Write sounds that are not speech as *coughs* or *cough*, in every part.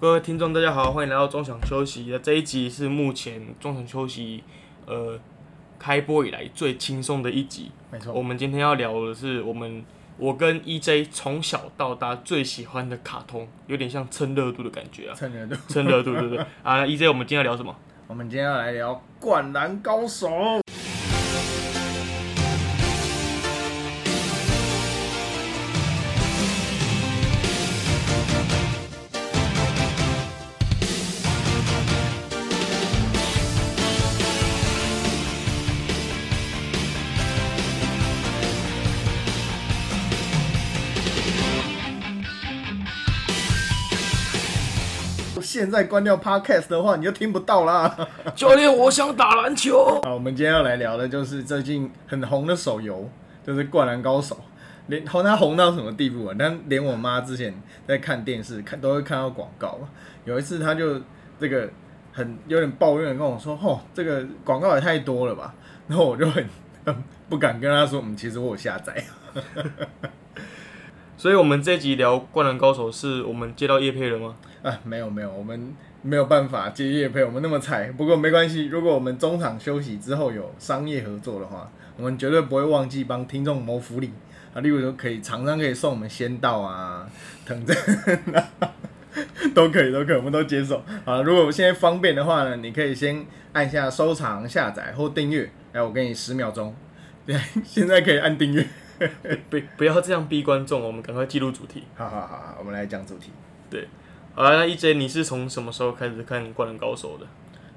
各位听众，大家好，欢迎来到中场休息。那这一集是目前中场休息呃开播以来最轻松的一集。没错，我们今天要聊的是我们我跟 EJ 从小到大最喜欢的卡通，有点像蹭热度的感觉啊，蹭热度。蹭热度，对不对？啊那，EJ，我们今天要聊什么？我们今天要来聊《灌篮高手》。现在关掉 Podcast 的话，你就听不到啦。*laughs* 教练，我想打篮球。好，我们今天要来聊的就是最近很红的手游，就是《灌篮高手》。连红它红到什么地步啊？但连我妈之前在看电视看都会看到广告。有一次，她就这个很有点抱怨地跟我说：“吼，这个广告也太多了吧？”然后我就很很不敢跟她说：“嗯，其实我有下载。*laughs* 所以，我们这一集聊《灌篮高手》，是我们接到叶配了吗？”啊，没有没有，我们没有办法接业配，我们那么菜。不过没关系，如果我们中场休息之后有商业合作的话，我们绝对不会忘记帮听众谋福利啊。例如说，可以常常可以送我们仙道啊、藤真啊，都可以都可以，我们都接受啊。如果现在方便的话呢，你可以先按下收藏、下载或订阅。哎，我给你十秒钟，*laughs* 对，现在可以按订阅。不不要这样逼观众，我们赶快进入主题。好好好，我们来讲主题。对。好那 EJ，你是从什么时候开始看《灌篮高手》的？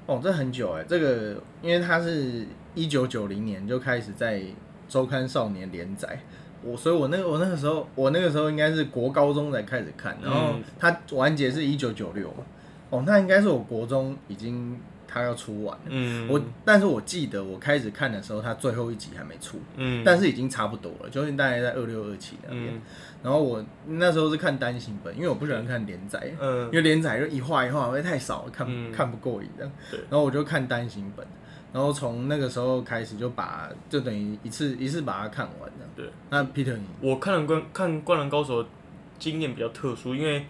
哦，这很久哎，这个因为它是一九九零年就开始在周刊少年连载，我所以，我那个我那个时候，我那个时候应该是国高中才开始看，然后它完结是一九九六嘛，哦，那应该是我国中已经。他要出完，嗯，我但是我记得我开始看的时候，他最后一集还没出，嗯，但是已经差不多了，就是大概在二六二七那边。然后我那时候是看单行本，因为我不喜欢看连载，嗯，因为连载就一画一画会太少，看看不过瘾的。对，然后我就看单行本，然后从那个时候开始就把就等于一次一次把它看完的。对，那 Peter，我看了灌看灌篮高手经验比较特殊，因为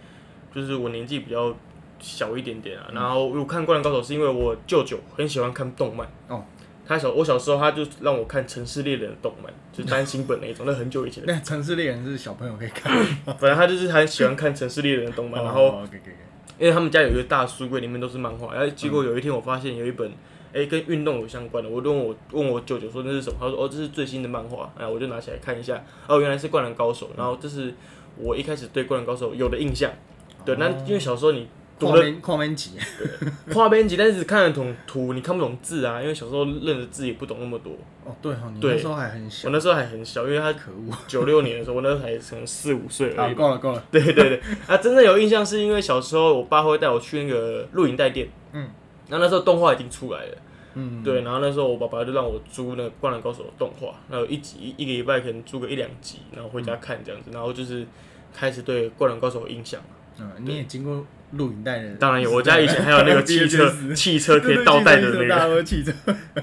就是我年纪比较。小一点点啊，然后我看《灌篮高手》是因为我舅舅很喜欢看动漫哦。他小我小时候他就让我看《城市猎人》的动漫，就是单行本那一种，那很久以前。*laughs* 那《城市猎人》是小朋友可以看，*laughs* 本来他就是很喜欢看《城市猎人》的动漫。然后，因为他们家有一个大书柜，里面都是漫画。然后结果有一天我发现有一本，哎，跟运动有相关的。我问我问我舅舅说那是什么？他说哦，这是最新的漫画。哎，我就拿起来看一下。哦，原来是《灌篮高手》。然后这是我一开始对《灌篮高手》有的印象。对，那因为小时候你。*laughs* 跨边跨边级，跨边辑，但是看得懂图，你看不懂字啊，因为小时候认的字也不懂那么多。哦，对哦，你那时候还很小。我那时候还很小，因为他可恶，*laughs* 九六年的时候，我那时候才可能四五岁而已。够了够了。对对对，啊，真正有印象是因为小时候我爸会带我去那个录影带店，嗯，然后那时候动画已经出来了，嗯，对，然后那时候我爸爸就让我租那个《灌篮高手》的动画，然后一集一个礼拜可能租个一两集，然后回家看这样子，然后就是开始对《灌篮高手》有印象。嗯，你也经过。录影带的当然有，我家以前还有那个汽车，*laughs* 汽车可以倒带的那个汽车，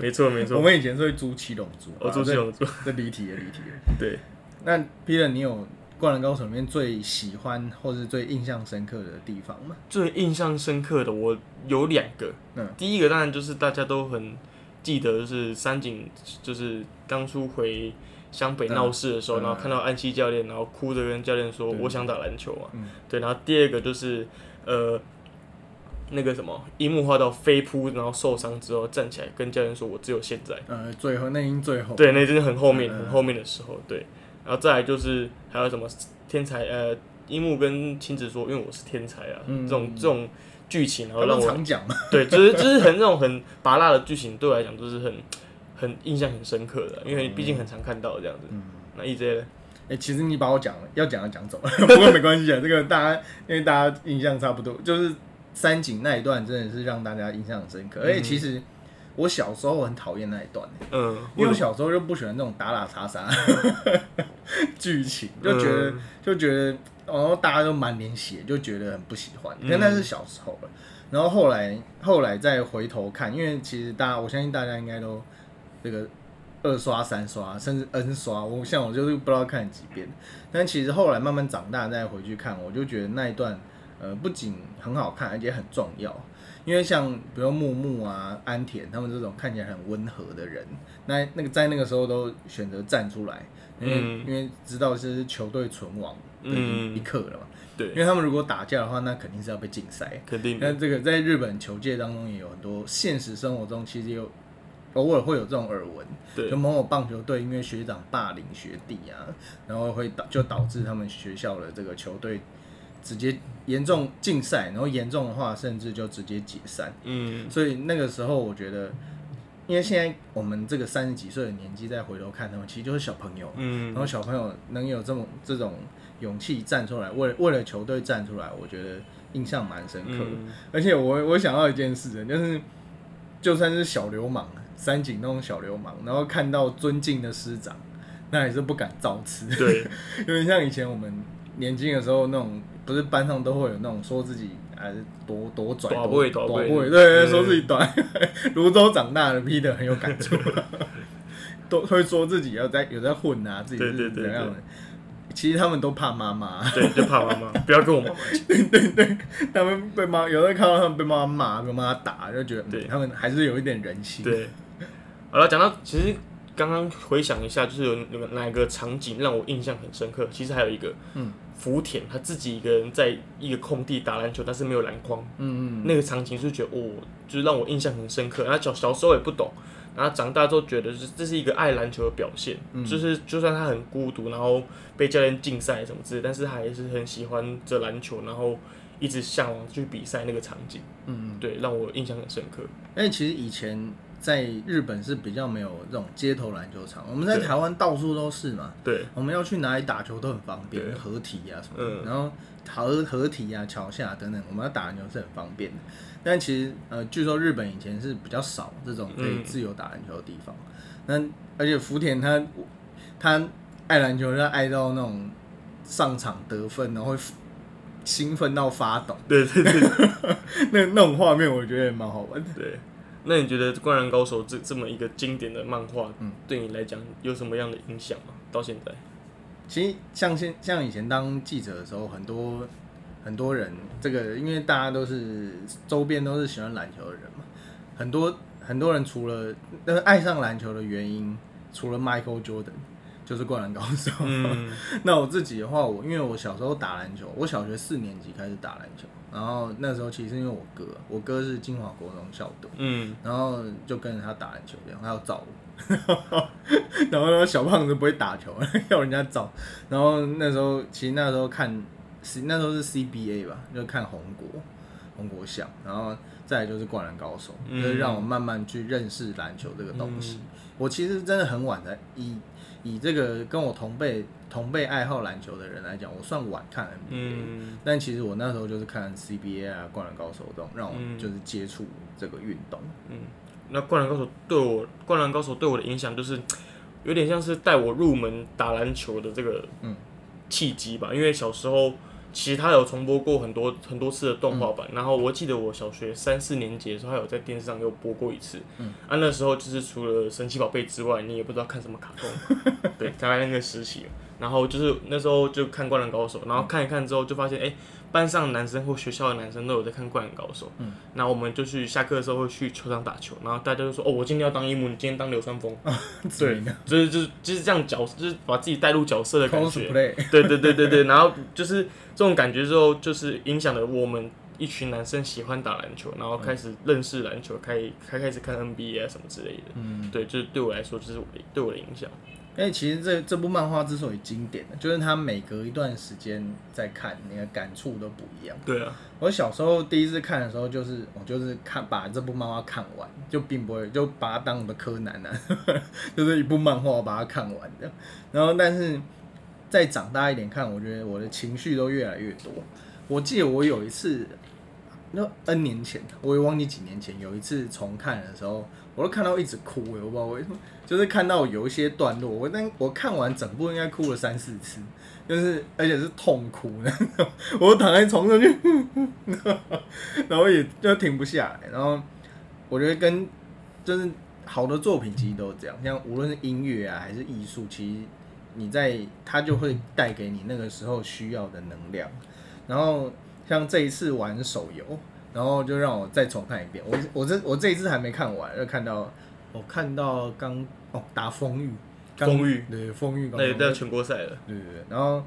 没错没错。我们以前是会租七龙珠，我租七龙珠，这离题了离题了。对，那 Peter，你有《灌篮高手》里面最喜欢或是最印象深刻的地方吗？最印象深刻的我有两个，嗯，第一个当然就是大家都很记得，就是三井，就是当初回湘北闹事的时候，然后看到安西教练，然后哭着跟教练说：“我想打篮球啊。”对，然后第二个就是。呃，那个什么，樱木花道飞扑，然后受伤之后站起来，跟教练说：“我只有现在。”呃，最后那英最后。对，那真的很后面，很后面的时候，对。然后再来就是还有什么天才，呃，樱木跟青子说：“因为我是天才啊。”这种这种剧情，然后让我常讲嘛。*laughs* 对，就是就是很那种很拔辣的剧情，对我来讲就是很很印象很深刻的，因为毕竟很常看到这样子。那 EJ 呢？哎，其实你把我讲了要讲的讲走了，*laughs* 不过没关系啊。这个大家因为大家印象差不多，就是三井那一段真的是让大家印象很深刻。而且其实我小时候很讨厌那一段，嗯，因为我小时候就不喜欢那种打打杀杀 *laughs* 剧情，就觉得就觉得然后，大家都满脸血，就觉得很不喜欢。因为那是小时候了，然后后来后来再回头看，因为其实大家我相信大家应该都这个。二刷、三刷，甚至 N 刷，我像我就是不知道看几遍。但其实后来慢慢长大再回去看，我就觉得那一段呃，不仅很好看，而且很重要。因为像比如木木啊、安田他们这种看起来很温和的人，那那个在那个时候都选择站出来，因为因为知道是球队存亡的一刻了嘛。对，因为他们如果打架的话，那肯定是要被禁赛。肯定。那这个在日本球界当中也有很多，现实生活中其实有偶尔会有这种耳闻。对。就某某棒球队因为学长霸凌学弟啊，然后会导就导致他们学校的这个球队。直接严重禁赛，然后严重的话甚至就直接解散。嗯，所以那个时候我觉得，因为现在我们这个三十几岁的年纪再回头看他们，其实就是小朋友。嗯，然后小朋友能有这种这种勇气站出来，为为了球队站出来，我觉得印象蛮深刻的。而且我我想到一件事，就是就算是小流氓，三井那种小流氓，然后看到尊敬的师长，那也是不敢造次。对，*laughs* 因为像以前我们年轻的时候那种。不是班上都会有那种说自己还是多多拽，多不会，多不会，对对，说自己短。*laughs* 泸州长大的 Peter 很有感触，*laughs* 都会说自己要在有在混啊，自己是怎样的。其实他们都怕妈妈，对，就怕妈妈，不要跟我妈妈。对对对，他们被妈，有的看到他们被妈妈骂，被妈妈打，就觉得对他们还是有一点人性。对，好了，讲到其实刚刚回想一下，就是有那个哪个场景让我印象很深刻？其实还有一个，嗯。福田他自己一个人在一个空地打篮球，但是没有篮筐。嗯嗯，那个场景就觉得哦，就是让我印象很深刻。然后小小时候也不懂，然后长大之后觉得是这是一个爱篮球的表现。就是就算他很孤独，然后被教练禁赛什么之类，但是他还是很喜欢这篮球，然后一直向往去比赛那个场景。嗯嗯，对，让我印象很深刻。哎，其实以前。在日本是比较没有这种街头篮球场，我们在台湾到处都是嘛。对，我们要去哪里打球都很方便，合体啊什么，然后合合体啊、桥下等等，我们要打篮球是很方便的。但其实呃，据说日本以前是比较少这种可以自由打篮球的地方。那而且福田他他爱篮球，他爱到那种上场得分，然后会兴奋到发抖。对对对，*laughs* 那那种画面我觉得也蛮好玩的。对。那你觉得《灌篮高手》这这么一个经典的漫画，嗯，对你来讲有什么样的影响吗？到现在，其实像现像以前当记者的时候，很多很多人，这个因为大家都是周边都是喜欢篮球的人嘛，很多很多人除了那个爱上篮球的原因，除了 Michael Jordan。就是灌篮高手。*laughs* 那我自己的话，我因为我小时候打篮球，我小学四年级开始打篮球，然后那时候其实因为我哥，我哥是金华国中校队，嗯，然后就跟着他打篮球这样，他要找我，*laughs* 然后呢小胖子不会打球，*laughs* 要人家找，然后那时候其实那时候看，那时候是 CBA 吧，就看红国，红国像，然后再来就是灌篮高手，就是让我慢慢去认识篮球这个东西。我其实真的很晚才一。以这个跟我同辈同辈爱好篮球的人来讲，我算晚看 NBA，但其实我那时候就是看 CBA 啊，灌篮高手这种，让我就是接触这个运动。嗯，那灌篮高手对我，灌篮高手对我的影响就是有点像是带我入门打篮球的这个契机吧，因为小时候。其实他有重播过很多很多次的动画版，然后我记得我小学三四年级的时候，他有在电视上又播过一次。嗯，啊，那时候就是除了神奇宝贝之外，你也不知道看什么卡通。*laughs* 对，大概那个时期，然后就是那时候就看灌篮高手，然后看一看之后就发现，哎。班上男生或学校的男生都有在看《灌篮高手》，嗯，那我们就去下课的时候会去球场打球，然后大家就说：“哦，我今天要当樱木，你今天当流川枫。*laughs* ”对，就是就是就是这样角，就是把自己带入角色的感觉。*laughs* 对对对对对，然后就是这种感觉之后，就是影响了我们一群男生喜欢打篮球，然后开始认识篮球，开开开始看 NBA 啊什么之类的。嗯，对，就是对我来说，就是我对我的影响。因为其实这这部漫画之所以经典的就是它每隔一段时间在看，那个感触都不一样。对啊，我小时候第一次看的时候，就是我就是看把这部漫画看完，就并不会就把它当我的柯南啊，*laughs* 就是一部漫画我把它看完的。然后，但是再长大一点看，我觉得我的情绪都越来越多。我记得我有一次，那 N 年前，我也忘记几年前，有一次重看的时候。我都看到一直哭，我不知道为什么，就是看到有一些段落，我但我看完整部应该哭了三四次，就是而且是痛哭，我躺在床上就，*laughs* 然后也就停不下来。然后我觉得跟就是好的作品其实都这样，像无论是音乐啊还是艺术，其实你在它就会带给你那个时候需要的能量。然后像这一次玩手游，然后就让我再重看一遍。我我这我这一次还没看完，就看到我看到刚哦打风雨，风雨对风雨，那到全国赛了，对对对。然后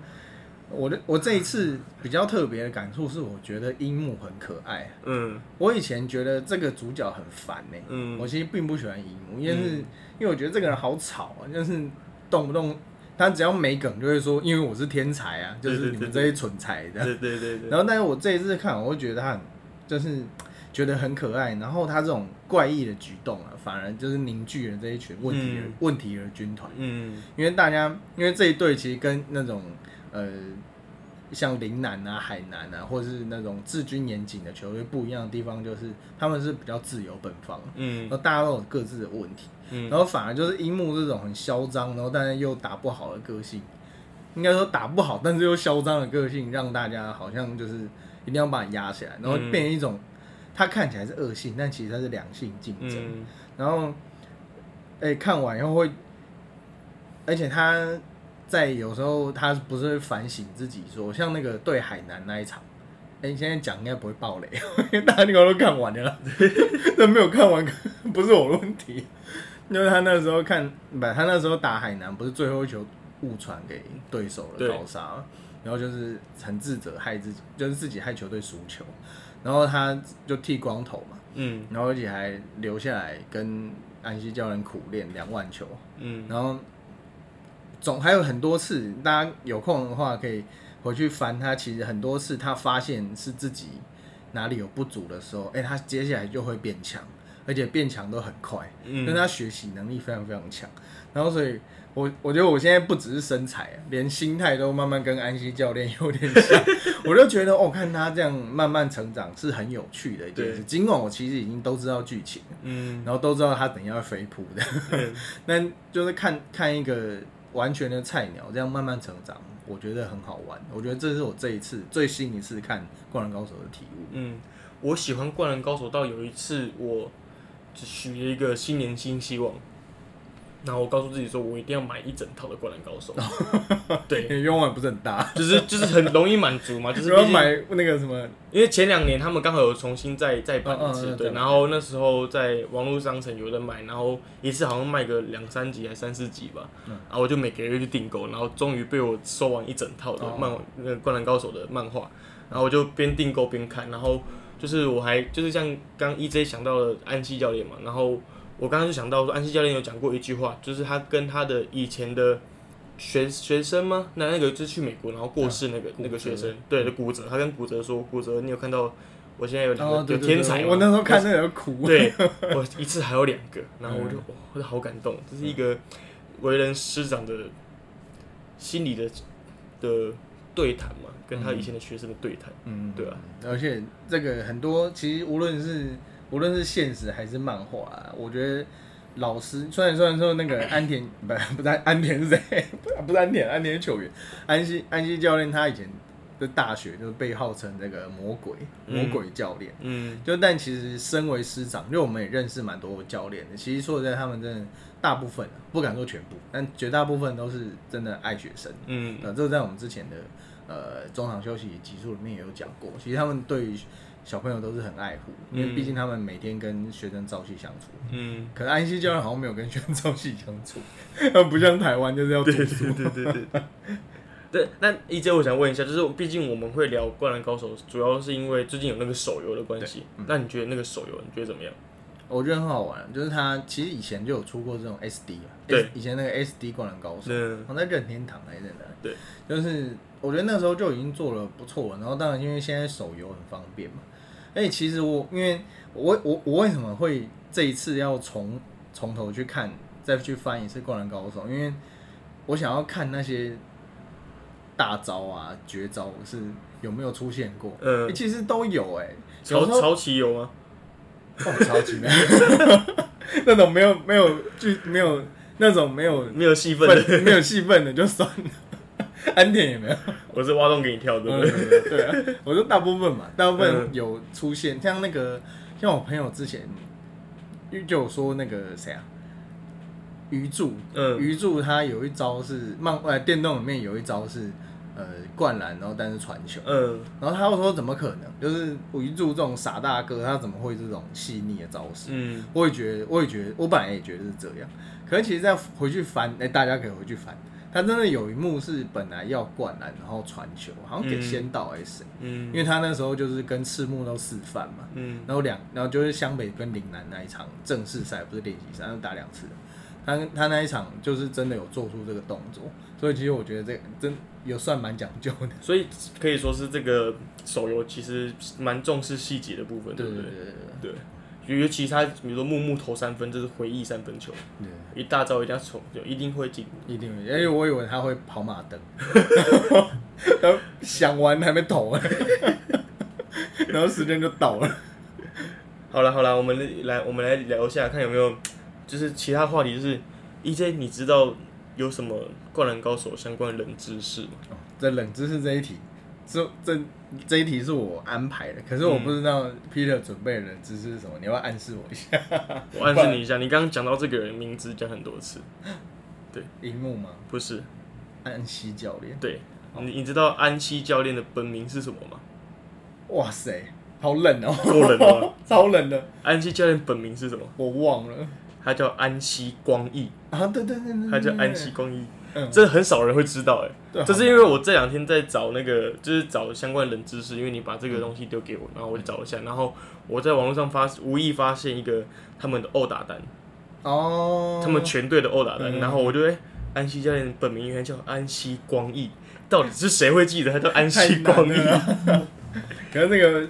我的我这一次比较特别的感触是，我觉得樱木很可爱。嗯，我以前觉得这个主角很烦呢。嗯，我其实并不喜欢樱木，因为是因为我觉得这个人好吵啊，就是动不动。他只要没梗，就会说，因为我是天才啊，就是你们这些蠢材的。对对对。然后，但是我这一次看，我会觉得他很，就是觉得很可爱。然后他这种怪异的举动啊，反而就是凝聚了这一群问题的问题的军团。嗯。因为大家，因为这一队其实跟那种呃。像岭南啊、海南啊，或者是那种治军严谨的球队不一样的地方，就是他们是比较自由奔放，嗯，然后大家都有各自的问题，嗯，然后反而就是樱木这种很嚣张，然后但是又打不好的个性，应该说打不好，但是又嚣张的个性，让大家好像就是一定要把你压起来，然后变成一种他看起来是恶性，但其实他是良性竞争，然后，哎，看完以后会，而且他。在有时候他不是会反省自己，说像那个对海南那一场，哎，现在讲应该不会爆雷，因 *laughs* 为大家应该都看完了，*laughs* 但没有看完 *laughs* 不是我的问题，因为他那时候看不，他那时候打海南不是最后一球误传给对手了高沙，然后就是很自责害自己，就是自己害球队输球，然后他就剃光头嘛，嗯，然后而且还留下来跟安西教练苦练两万球，嗯，然后。总还有很多次，大家有空的话可以回去翻。他其实很多次，他发现是自己哪里有不足的时候，哎，他接下来就会变强，而且变强都很快，嗯因为他学习能力非常非常强。然后，所以我我觉得我现在不只是身材，连心态都慢慢跟安西教练 *laughs* 有点像。我就觉得，哦，看他这样慢慢成长是很有趣的一件事。尽管我其实已经都知道剧情，嗯，然后都知道他等下会飞扑的，*laughs* 但就是看看一个。完全的菜鸟，这样慢慢成长，我觉得很好玩。我觉得这是我这一次最新一次看《灌篮高手》的体悟。嗯，我喜欢《灌篮高手》到有一次，我只许了一个新年新希望。然后我告诉自己说，我一定要买一整套的《灌篮高手》。*laughs* 对，愿望不是很大，*laughs* 就是就是很容易满足嘛。就是 *laughs* 要买那个什么，因为前两年他们刚好有重新再再版一次，对。然后那时候在网络商城有人买，然后一次好像卖个两三集还三四集吧。然后我就每个月去订购，然后终于被我收完一整套的漫那个《灌篮高手》的漫画。然后我就边订购边看，然后就是我还就是像刚 EJ 想到了安西教练嘛，然后。我刚刚就想到说，安西教练有讲过一句话，就是他跟他的以前的学学生吗？那那个就是去美国然后过世那个那个学生，对的骨折，他跟骨折说，骨折，你有看到我现在有两个有天才我那时候看那个哭，对，*laughs* 我一次还有两个，然后我就我就好感动，这是一个为人师长的心理的的对谈嘛，跟他以前的学生的对谈，嗯，对啊，而且这个很多其实无论是。无论是现实还是漫画，我觉得老师虽然虽然说那个安田 *coughs* 不不是安田是谁？*laughs* 不是安田，安田球员安西安西教练，他以前的大学就是被号称这个魔鬼魔鬼教练。嗯，就但其实身为师长，因为我们也认识蛮多教练的。其实说实在，他们真的大部分不敢说全部，但绝大部分都是真的爱学生。嗯，呃，这个在我们之前的呃中场休息集数里面也有讲过。其实他们对于小朋友都是很爱护，因为毕竟他们每天跟学生朝夕相处。嗯，可是安溪教练好像没有跟学生朝夕相处，*laughs* 不像台湾就是要读书。对对对对对。对，那一杰，我想问一下，就是毕竟我们会聊《灌篮高手》，主要是因为最近有那个手游的关系。那你觉得那个手游，你觉得怎么样？我觉得很好玩，就是它其实以前就有出过这种 SD 啊，对，以前那个 SD 灌篮高手，放在任天堂还是哪？对，就是我觉得那时候就已经做了不错了。然后当然因为现在手游很方便嘛。哎，其实我因为我我我为什么会这一次要从从头去看，再去翻一次《灌篮高手》？因为我想要看那些大招啊、绝招是有没有出现过。嗯，其实都有哎。超超奇有吗？奇没 *laughs* 那种没有没有剧没有那种没有没有戏份没有戏份的就算了。*laughs* 安田也没有，我是挖洞给你跳，对不对？对啊，我说大部分嘛，大部分有出现，像那个，像我朋友之前就有说那个谁啊，鱼柱，嗯，鱼柱他有一招是漫呃电动里面有一招是呃灌篮，然后但是传球，嗯，然后他又说怎么可能？就是吴一柱这种傻大哥，他怎么会这种细腻的招式？嗯，我也觉得，我也觉得，我本来也觉得是这样。可是其实再回去翻，哎、大家可以回去翻，他真的有一幕是本来要灌篮，然后传球，好像给嗯仙道还是谁？嗯，因为他那时候就是跟赤木都示范嘛，嗯然后两，然后就是湘北跟岭南那一场正式赛，不是练习赛，他打两次。他他那一场就是真的有做出这个动作，所以其实我觉得这个真有算蛮讲究的。所以可以说是这个手游其实蛮重视细节的部分，对不对？对对对对对，尤其他比如说木木投三分，这是回忆三分球，对，一大招一定要冲，就一定会进。一定会，因为我以为他会跑马灯，然后想完还没投，然后时间就到了。好了好了，我们来我们来聊一下，看有没有就是其他话题，就是 EJ，你知道有什么灌篮高手相关的冷知识吗？哦这冷知识这一题，这这这一题是我安排的，可是我不知道 Peter 准备的冷知识是什么，你要要暗示我一下？我暗示你一下，你刚刚讲到这个人名字讲很多次，对樱木吗？不是？安西教练。对，你你知道安西教练的本名是什么吗？哇塞，好冷哦、够冷了吗 *laughs* 超冷的，安西教练本名是什么？我忘了他叫安西光义，啊！对对对对，他叫安西，光义，嗯，这很少人会知道哎。对这是因为我这两天在找那个，就是找相关的冷知识，因为你把这个东西丢给我，然后我就找一下，然后我在网络上发无意发现一个他们的殴打单，哦，他们全队的殴打单，嗯。然后我就哎、安西教练本名应该叫安西光义，到底是谁会记得他叫安太西光义？*laughs* 可是那个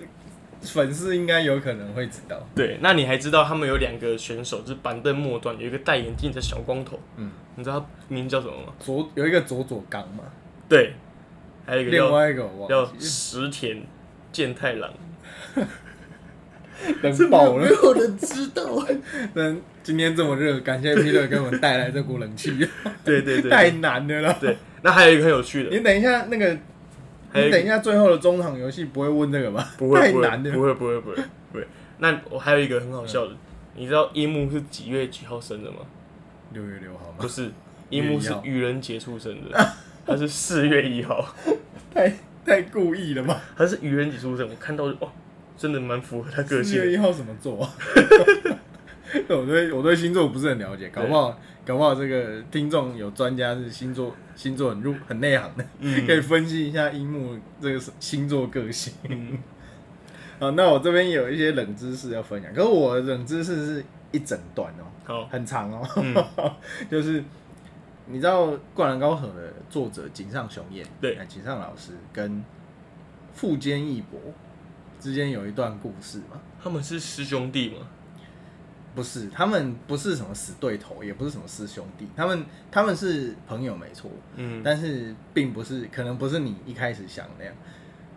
粉丝应该有可能会知道，对，那你还知道他们有两个选手，就是板凳末端有一个戴眼镜的小光头，嗯，你知道他名叫什么吗？左有一个佐佐刚嘛，对，还有一个另叫外一个我叫石田健太郎。了，冷爆了。有人知道。*laughs* 那今天这么热，感谢 Peter 给我们带来这股冷气，*laughs* 对对对太难的了啦。对。那还有一个很有趣的，你等一下那个你等一下最后的中场游戏不会问这个吧？*laughs* 不会不会太难了。不会不会不会不会。那我还有一个很好笑的，你知道樱木是几月几号生的吗？六月六号吗？不是，樱木是愚人节出生的，*laughs* 他是四月一号，太太故意了吧？他是愚人节出生，我看到就哇，真的蛮符合他个性四。月一号什么座啊？*laughs* *laughs* 我对我对星座不是很了解，搞不好搞不好这个听众有专家是星座星座很入很内行的，嗯。*laughs* 可以分析一下樱木这个星座个性。嗯。*laughs* 好，那我这边有一些冷知识要分享，可是我的冷知识是一整段哦、好，很长哦、嗯。就是你知道《灌篮高手》的作者井上雄彦，对。哎井上老师跟富坚义博之间有一段故事嘛？他们是师兄弟吗？不是，他们不是什么死对头，也不是什么师兄弟，他们他们是朋友没错，嗯，但是并不是，可能不是你一开始想的那样。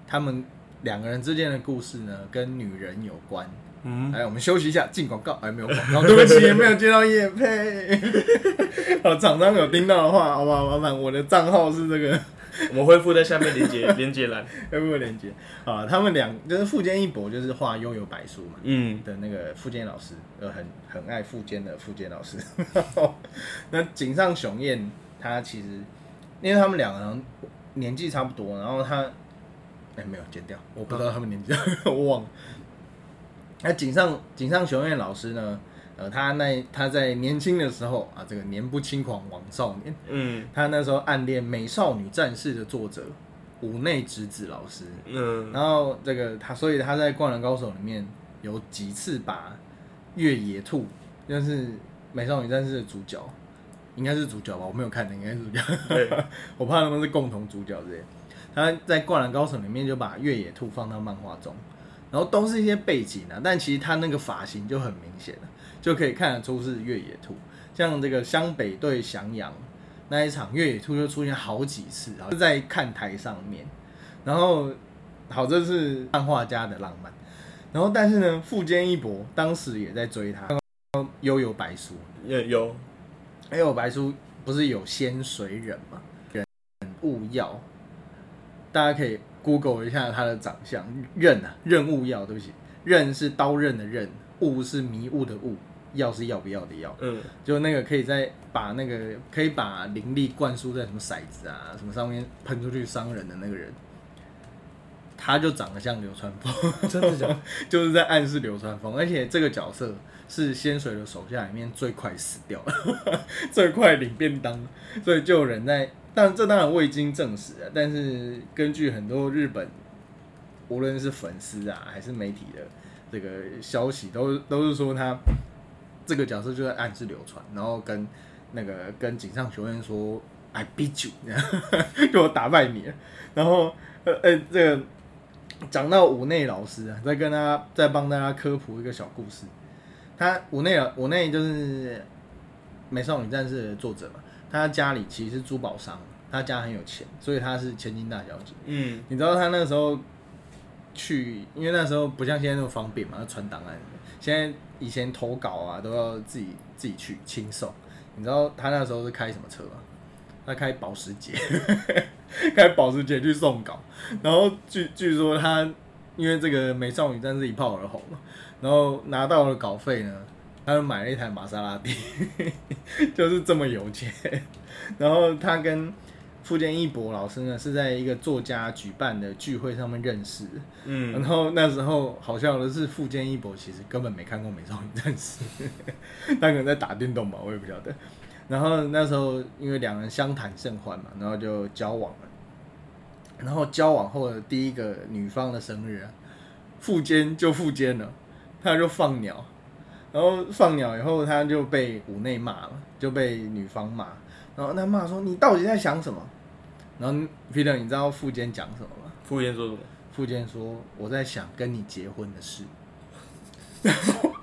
他们两个人之间的故事呢，跟女人有关。嗯，哎，我们休息一下，进广告。哎，没有广告，对不起，*laughs* 没有接到叶配。好，厂商有听到的话，好不好？麻烦我的账号是这个我们会附在下面连接 *laughs* 连接栏。要不要连接啊？他们两就是富坚一博，就是画《悠悠白书》嘛嗯的那个富坚老师，呃，很很爱富坚的富坚老师。*laughs* 那井上雄彦他其实，因为他们两个人年纪差不多，然后他哎没有剪掉，我不知道他们年纪，我忘了。那井上井上雄彦老师呢？呃，他那他在年轻的时候啊，这个年不轻狂枉少年，嗯他那时候暗恋《美少女战士》的作者武内直子老师，嗯然后这个他，所以他在《灌篮高手》里面有几次把越野兔，就是《美少女战士》的主角，应该是主角吧？我没有看的，应该是主角。对，*laughs* 我怕他们是共同主角之类的。他在《灌篮高手》里面就把越野兔放到漫画中，然后都是一些背景啊，但其实他那个发型就很明显了，就可以看得出是越野兔。像这个湘北对翔阳那一场，越野兔就出现好几次，然后就在看台上面。然后，好，这是漫画家的浪漫。然后，但是呢，富坚义博当时也在追他，《悠悠白书》。有有，还有白书不是有仙水忍吗？忍务耀，大家可以 Google 一下他的长相。刃啊，刃务要，对不起，刃是刀刃的刃，雾是迷雾的雾，药是要不要的药，嗯，就那个可以在把那个可以把灵力灌输在什么骰子啊什么上面喷出去伤人的那个人，他就长得像流川枫，真的假？*laughs* 就是在暗示流川枫，而且这个角色是仙水的手下里面最快死掉，*laughs* 最快领便当，所以就有人在，但这当然未经证实啊，但是根据很多日本。无论是粉丝啊，还是媒体的这个消息，都都是说他这个角色就在暗示流传，然后跟那个跟井上雄彦说 “I beat you”，*laughs* 就我打败你。然后呃呃，这个讲到五内老师啊，再跟他再帮大家科普一个小故事。他五内啊，五内就是《美少女战士》的作者嘛，他家里其实是珠宝商，他家很有钱，所以他是千金大小姐。嗯，你知道他那个时候。去，因为那时候不像现在那么方便嘛，要传档案。现在以前投稿啊，都要自己自己去亲送。你知道他那时候是开什么车吗？他开保时捷，*laughs* 开保时捷去送稿。然后据据说他因为这个美少女战士一炮而红嘛，然后拿到了稿费呢，他就买了一台玛莎拉蒂，*laughs* 就是这么有钱。然后他跟富坚义博老师呢，是在一个作家举办的聚会上面认识。嗯，然后那时候好笑的是，富坚义博其实根本没看过《美少女战士》，他可能在打电动吧，我也不晓得。然后那时候因为两人相谈甚欢嘛，然后就交往了。然后交往后的第一个女方的生日，富坚就富坚了，他就放鸟。然后放鸟以后，他就被五内骂了，就被女方骂。然后他骂说：“你到底在想什么？”然后 Peter，你知道富坚讲什么吗？富坚说什么？富坚说：“我在想跟你结婚的事。” *laughs*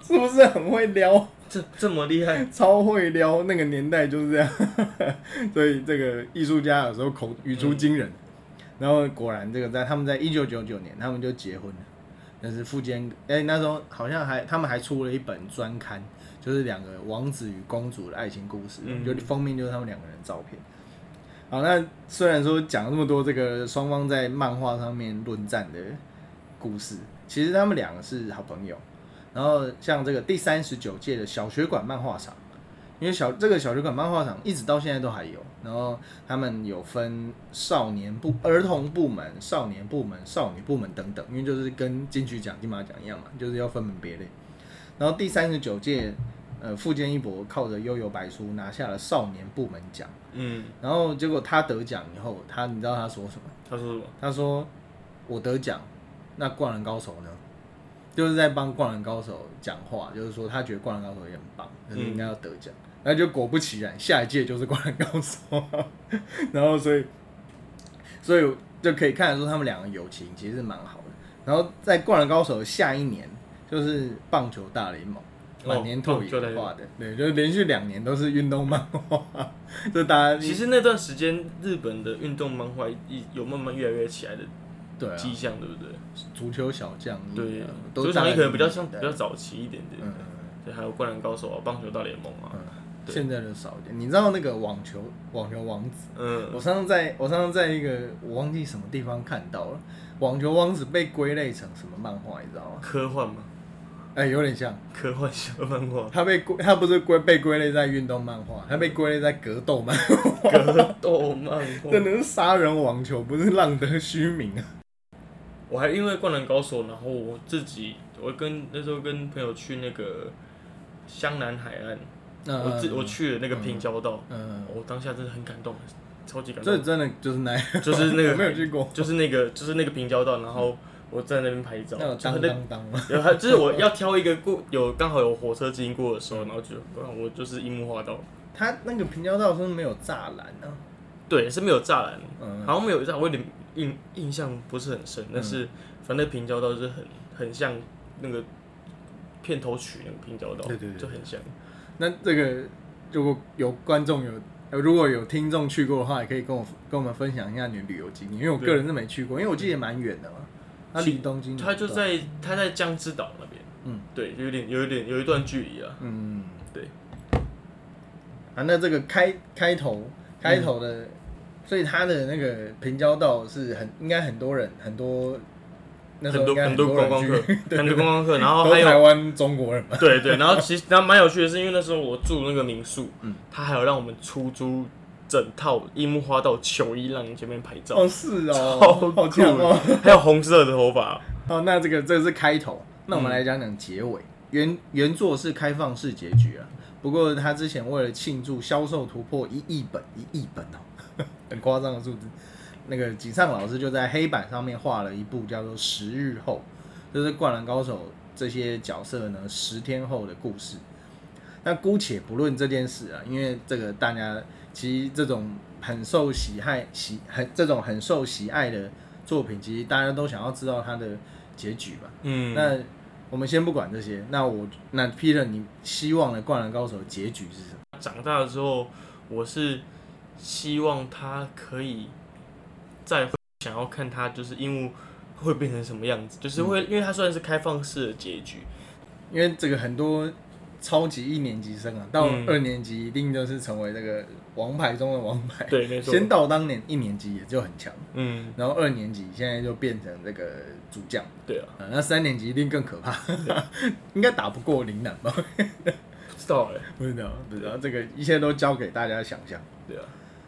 是不是很会撩？这这么厉害，*laughs* 超会撩！那个年代就是这样，*laughs* 所以这个艺术家有时候口语出惊人。然后果然，这个在他们在一九九九年，他们就结婚了。但是富坚，哎，那时候好像还他们还出了一本专刊，就是两个王子与公主的爱情故事，就封面就是他们两个人照片。好，那虽然说讲那么多这个双方在漫画上面论战的故事，其实他们两个是好朋友。然后像这个第三十九届的小学馆漫画场，因为小这个小学馆漫画厂一直到现在都还有。然后他们有分少年部、儿童部门、少年部门、少女部门等等，因为就是跟金曲奖、金马奖一样嘛，就是要分门别类。然后第三十九届。呃，富坚一博靠着《悠悠白书》拿下了少年部门奖。嗯，然后结果他得奖以后，他你知道他说什么？他说什么？他说：“我得奖，那灌篮高手呢？”就是在帮灌篮高手讲话，就是说他觉得灌篮高手也很棒，就是应该要得奖。那就果不其然，下一届就是灌篮高手。*laughs* 然后所以，所以就可以看得出他们两个友情其实是蛮好的。然后在灌篮高手下一年就是棒球大联盟。满年透影画的，对，就是连续两年都是运动漫画，就大家其实那段时间日本的运动漫画一有慢慢越来越起来的对迹象，对不对？足球小将，对，足球小将可能比较像比较早期一点点，对，还有灌篮高手啊，棒球大联盟啊，现在的少一点。你知道那个网球网球王子？嗯，我上次在我上次在一个我忘记什么地方看到了，网球王子被归类成什么漫画？你知道吗？科幻吗？哎，有点像科幻小漫画。他被归，他不是归被归类在运动漫画，他被归类在格斗漫画。格斗漫画，真的是杀人网球，不是浪得虚名啊！我还因为灌篮高手，然后我自己，我跟那时候跟朋友去那个湘南海岸，我自我去了那个平交道，嗯，我当下真的很感动，超级感动。这真的就是那，就是那个 *laughs* 没有去过，就是那个就是那个平交道，然后。我在那边拍照，当当当有还就是我要挑一个过有刚好有火车经过的时候，然后就我就是樱木花道。他那个平交道是没有栅栏啊？对，是没有栅栏，好像没有栅，我有点印印象不是很深。但是反正平交道是很很像那个片头曲那个平交道，对对对，就很像。那这个如果有观众有如果有听众去过的话，也可以跟我跟我们分享一下你的旅游经验，因为我个人是没去过，因为我记得蛮远的嘛。他离东京，他就在他在江之岛那边，嗯，对，有点有一点有一段距离啊，嗯，对。啊，那这个开开头开头的，所以他的那个平交道是很应该很多人很多很多很多观光客，*laughs* 很多观光客，然后还有台湾中国人嘛。对对，然后其实然后蛮有趣的是，因为那时候我住那个民宿，嗯，他还有让我们出租整套樱木花道球衣让你前面拍照。哦，是哦，好酷哦，还有红色的头发。哦，那这个这个是开头，那我们来讲讲结尾。原原作是开放式结局啊，不过他之前为了庆祝销售突破一亿本，一亿本哦，*laughs* 很夸张的数字。那个井上老师就在黑板上面画了一部叫做《十日后》，就是《灌篮高手》这些角色呢十天后的故事。那姑且不论这件事啊，因为这个大家其实这种很受喜爱喜很这种很受喜爱的作品，其实大家都想要知道它的结局吧。嗯，那我们先不管这些。那我那 Peter，你希望的《灌篮高手》结局是什么？长大了之后，我是希望他可以。再想要看他，就是鹦鹉会变成什么样子，就是会，因为它算是开放式的结局，因为这个很多超级一年级生啊，到二年级一定就是成为这个王牌中的王牌，对，没错。先到当年一年级也就很强，嗯，然后二年级现在就变成这个主将，对啊，那三年级一定更可怕，*laughs* 应该打不过林南吧？*laughs* 不知道哎，不知道，不知道，这个一切都交给大家想象，对啊。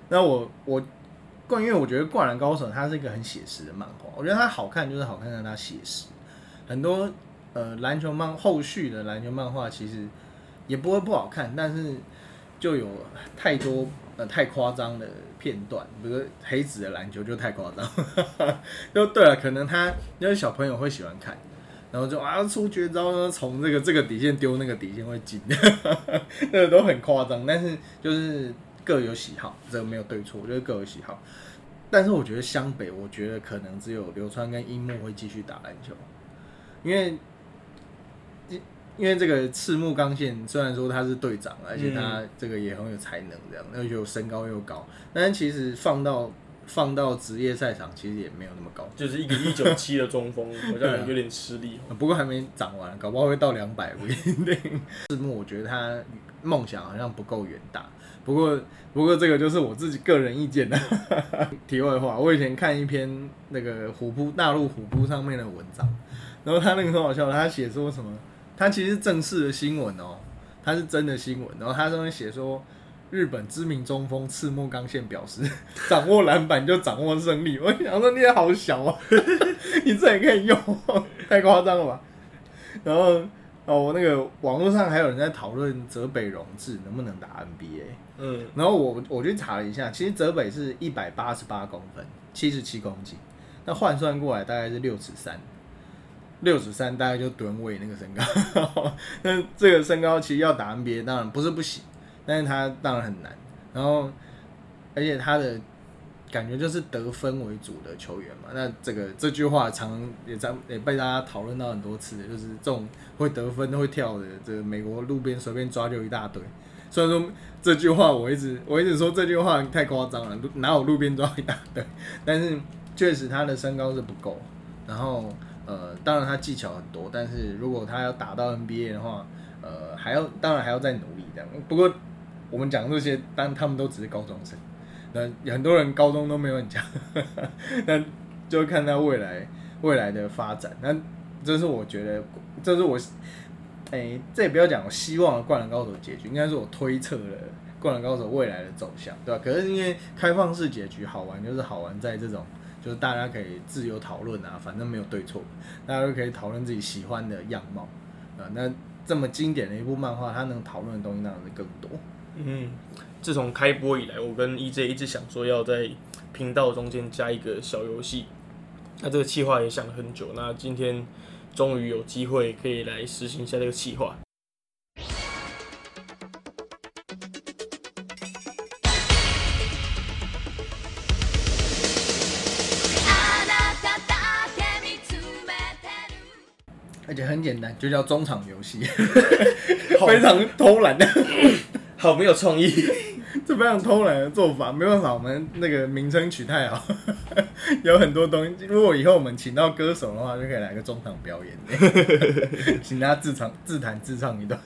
那我我。因为我觉得《灌篮高手》它是一个很写实的漫画，我觉得它好看就是好看在它写实。很多呃篮球漫后续的篮球漫画其实也不会不好看，但是就有太多呃太夸张的片段，比如黑子的篮球就太夸张。*laughs* 就对了，可能他因为小朋友会喜欢看，然后就啊出绝招呢，从这个这个底线丢那个底线会进，*laughs* 那个都很夸张，但是就是。各有喜好，这个没有对错，我觉得各有喜好。但是我觉得湘北，我觉得可能只有流川跟樱木会继续打篮球，因为因因为这个赤木刚宪虽然说他是队长，而且他这个也很有才能，这样，而且身高又高，但其实放到放到职业赛场，其实也没有那么高，就是一个一九七的中锋，*laughs* 好像有点吃力。不过还没长完，搞不好会到两百不一定。*laughs* 赤木，我觉得他梦想好像不够远大。不过，不过这个就是我自己个人意见的 *laughs* 题外话。我以前看一篇那个虎扑大陆虎扑上面的文章，然后他那个很好笑，他写说什么？他其实正式的新闻哦，他是真的新闻。然后他上面写说，日本知名中锋赤木刚宪表示，*laughs* 掌握篮板就掌握胜利。我想说你也好小啊，你这也可以用，*laughs* 太夸张了吧？然后。哦，我那个网络上还有人在讨论泽北荣治能不能打 NBA，嗯，然后我我去查了一下，其实泽北是一百八十八公分，七十七公斤，那换算过来大概是六尺三，六尺三大概就吨位那个身高，*laughs* 那这个身高其实要打 NBA 当然不是不行，但是他当然很难，然后而且他的。感觉就是得分为主的球员嘛，那这个这句话常也常也被大家讨论到很多次，就是这种会得分会跳的，这个美国路边随便抓就一大堆。虽然说这句话我一直我一直说这句话太夸张了，哪有路边抓一大堆？但是确实他的身高是不够，然后呃，当然他技巧很多，但是如果他要打到 NBA 的话，呃，还要当然还要再努力这样。不过我们讲这些，但他们都只是高中生。那很多人高中都没有很强，*laughs* 那就看他未来未来的发展。那这是我觉得，这是我，哎，这也不要讲我希望灌篮高手结局，应该是我推测了灌篮高手未来的走向，对吧？可是因为开放式结局好玩，就是好玩在这种，就是大家可以自由讨论啊，反正没有对错，大家都可以讨论自己喜欢的样貌啊。那这么经典的一部漫画，它能讨论的东西当然是更多。嗯。自从开播以来，我跟 EJ 一直想说要在频道中间加一个小游戏，那这个计划也想了很久，那今天终于有机会可以来实行一下这个计划。而且很简单，就叫中场游戏，*laughs* 非常偷懒的，*laughs* *laughs* 好没有创意。*laughs* 这非常偷懒的做法，没办法，我们那个名称取太好，*laughs* 有很多东西。如果以后我们请到歌手的话，就可以来个中场表演，*laughs* 请他自唱自弹自唱一段。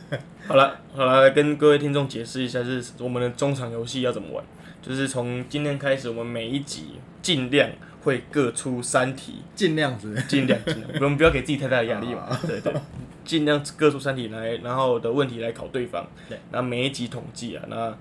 好了，好了，跟各位听众解释一下，是我们的中场游戏要怎么玩。就是从今天开始，我们每一集尽量。会各出三题，尽量是尽量尽量，我们不要给自己太大的压力嘛。对对，尽量各出三题来，然后的问题来考对方。对，那每一集统计啊，那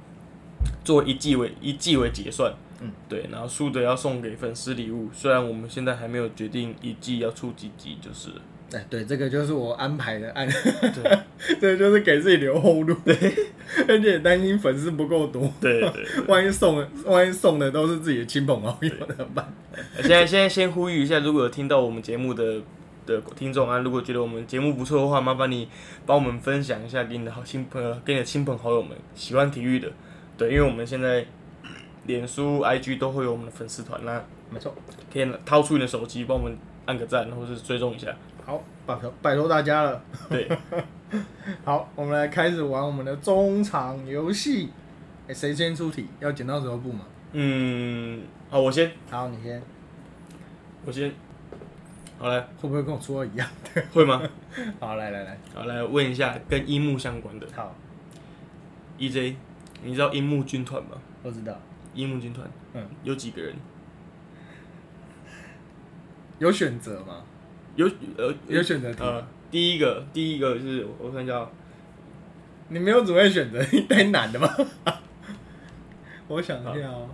做一季为一季为结算。嗯，对，然后输的要送给粉丝礼物，虽然我们现在还没有决定一季要出几集，就是。哎，对，这个就是我安排的案，对，*laughs* 这就是给自己留后路，对，*laughs* 而且担心粉丝不够多，对对，万一送的，万一送的都是自己的亲朋好友怎么办？现在现在先呼吁一下，如果有听到我们节目的的听众啊，如果觉得我们节目不错的话，麻烦你帮我们分享一下给你的好亲朋友，给你的亲朋好友们，喜欢体育的，对，因为我们现在脸书、IG 都会有我们的粉丝团啦，没错，可以掏出你的手机帮我们按个赞，或者是追踪一下。好，拜托拜托大家了。对，*laughs* 好，我们来开始玩我们的中场游戏。哎，谁先出题？要剪刀石头布吗？嗯，好，我先。好，你先。我先。好来，会不会跟我说的一样？*laughs* 会吗？*laughs* 好，来来来，好来问一下跟樱木相关的。好。EJ，你知道樱木军团吗？我知道。樱木军团，嗯，有几个人？有选择吗？有呃有选择题，第一个第一个是我看一下，你没有准备选择，*laughs* 太难的吗？*laughs* 我想一下哦，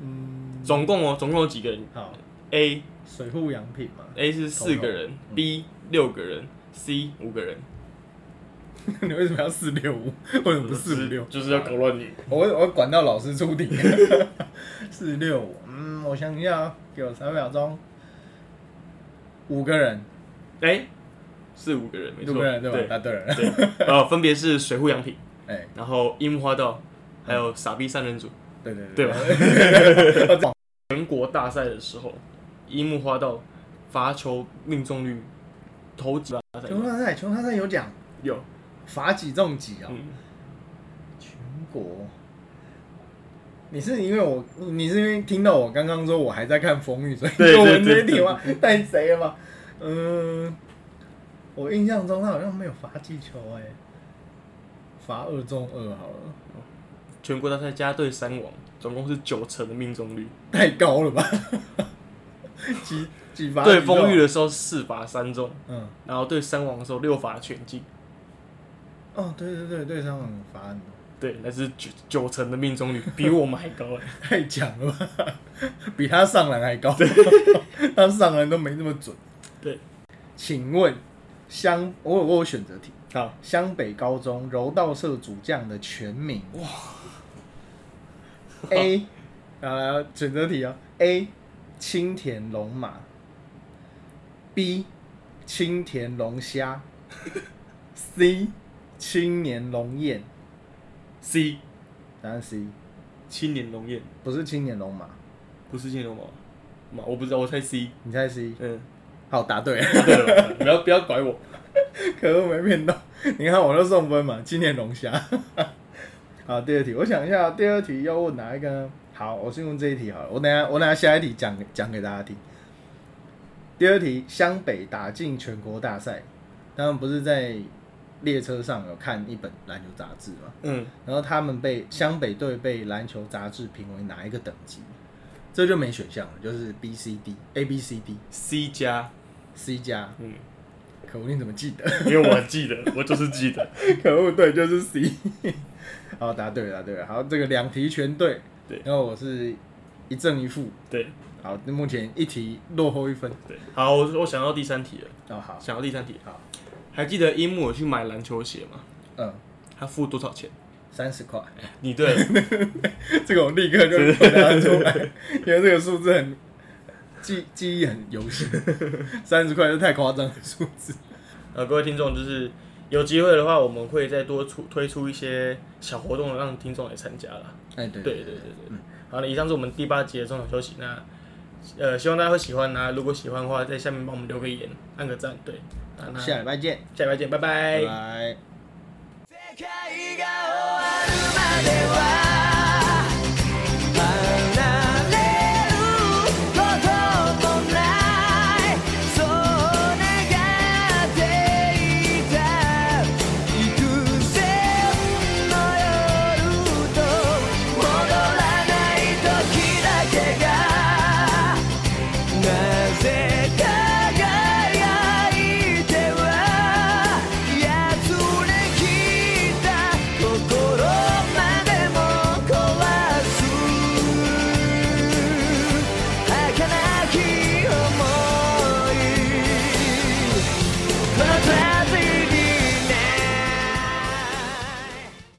嗯，总共哦，总共有几个人？好，A 水户洋品嘛，A 是四个人，B 六个人，C 五个人。*laughs* 你为什么要四六五？为什么不四五六？就是要搞乱你。我我管到老师出题。四六五，嗯，我想一下，给我三秒钟。五个人。哎，四五个人，没错，对吧？答对了。对，然后分别是水户洋平，*laughs* 哎，然后樱木花道，还有傻逼三人组，对对对，对吧？*laughs* 全国大赛的时候，樱木花道罚球命中率投几？全国大赛，全国大赛有奖，有罚几中几啊？全国，你是因为我，你是因为听到我刚刚说我还在看风雨，所以我们这些题吗？带谁了吗？嗯，我印象中他好像没有罚击球哎，罚二中二好了。全国大赛加对三王，总共是九成的命中率，太高了吧？*laughs* *laughs* 几几罚？对风雨的时候四罚三中，嗯，然后对三王的时候六罚全进。哦，对对对对，三王罚很多。对，那是九九成的命中率，比我们还高哎，*laughs* 太强了吧？比他上篮还高，他上篮都没那么准。对，请问湘我我有选择题，好，湘北高中柔道社主将的全名。哇？A，*laughs* 啊选择题啊，A 青田龙马，B 青田龙虾，*laughs* C 青年龙燕，C。答案 C 青年龙燕不是青年龙马，不是青年龙马，马我不知道，我猜 C，你猜 C，嗯。好，答对，不要不要拐我，*laughs* 可恶没骗到。你看我都送分嘛，今年龙虾。*laughs* 好，第二题，我想一下，第二题要问哪一个呢？好，我先问这一题好了。我等下我等下下一题讲讲给大家听。第二题，湘北打进全国大赛，他们不是在列车上有看一本篮球杂志嘛？嗯。然后他们被湘北队被篮球杂志评为哪一个等级？这就没选项了，就是 B、C、D、A、B、C、D、C 加。C 加，嗯，可恶，你怎么记得？因为我记得，我就是记得。*laughs* 可恶，对，就是 C。*laughs* 好，答对了，答对了。好，这个两题全对，对。然后我是一正一负，对。好，那目前一题落后一分，对。好，我我想到第三题了。哦，好，想到第三题。好，还记得樱木去买篮球鞋吗？嗯。他付多少钱？三十块。你对，*laughs* 这个我立刻就答出来，因为这个数字很。记记忆很犹新，*laughs* 三十块是太夸张的数字。*laughs* 呃，各位听众，就是有机会的话，我们会再多出推出一些小活动，让听众来参加了。哎，对对对对对。嗯，好，了以上是我们第八集的中场休息。那呃，希望大家会喜欢。啊如果喜欢的话，在下面帮我们留个言，按个赞。对，下礼拜见，下礼拜见，拜拜。拜。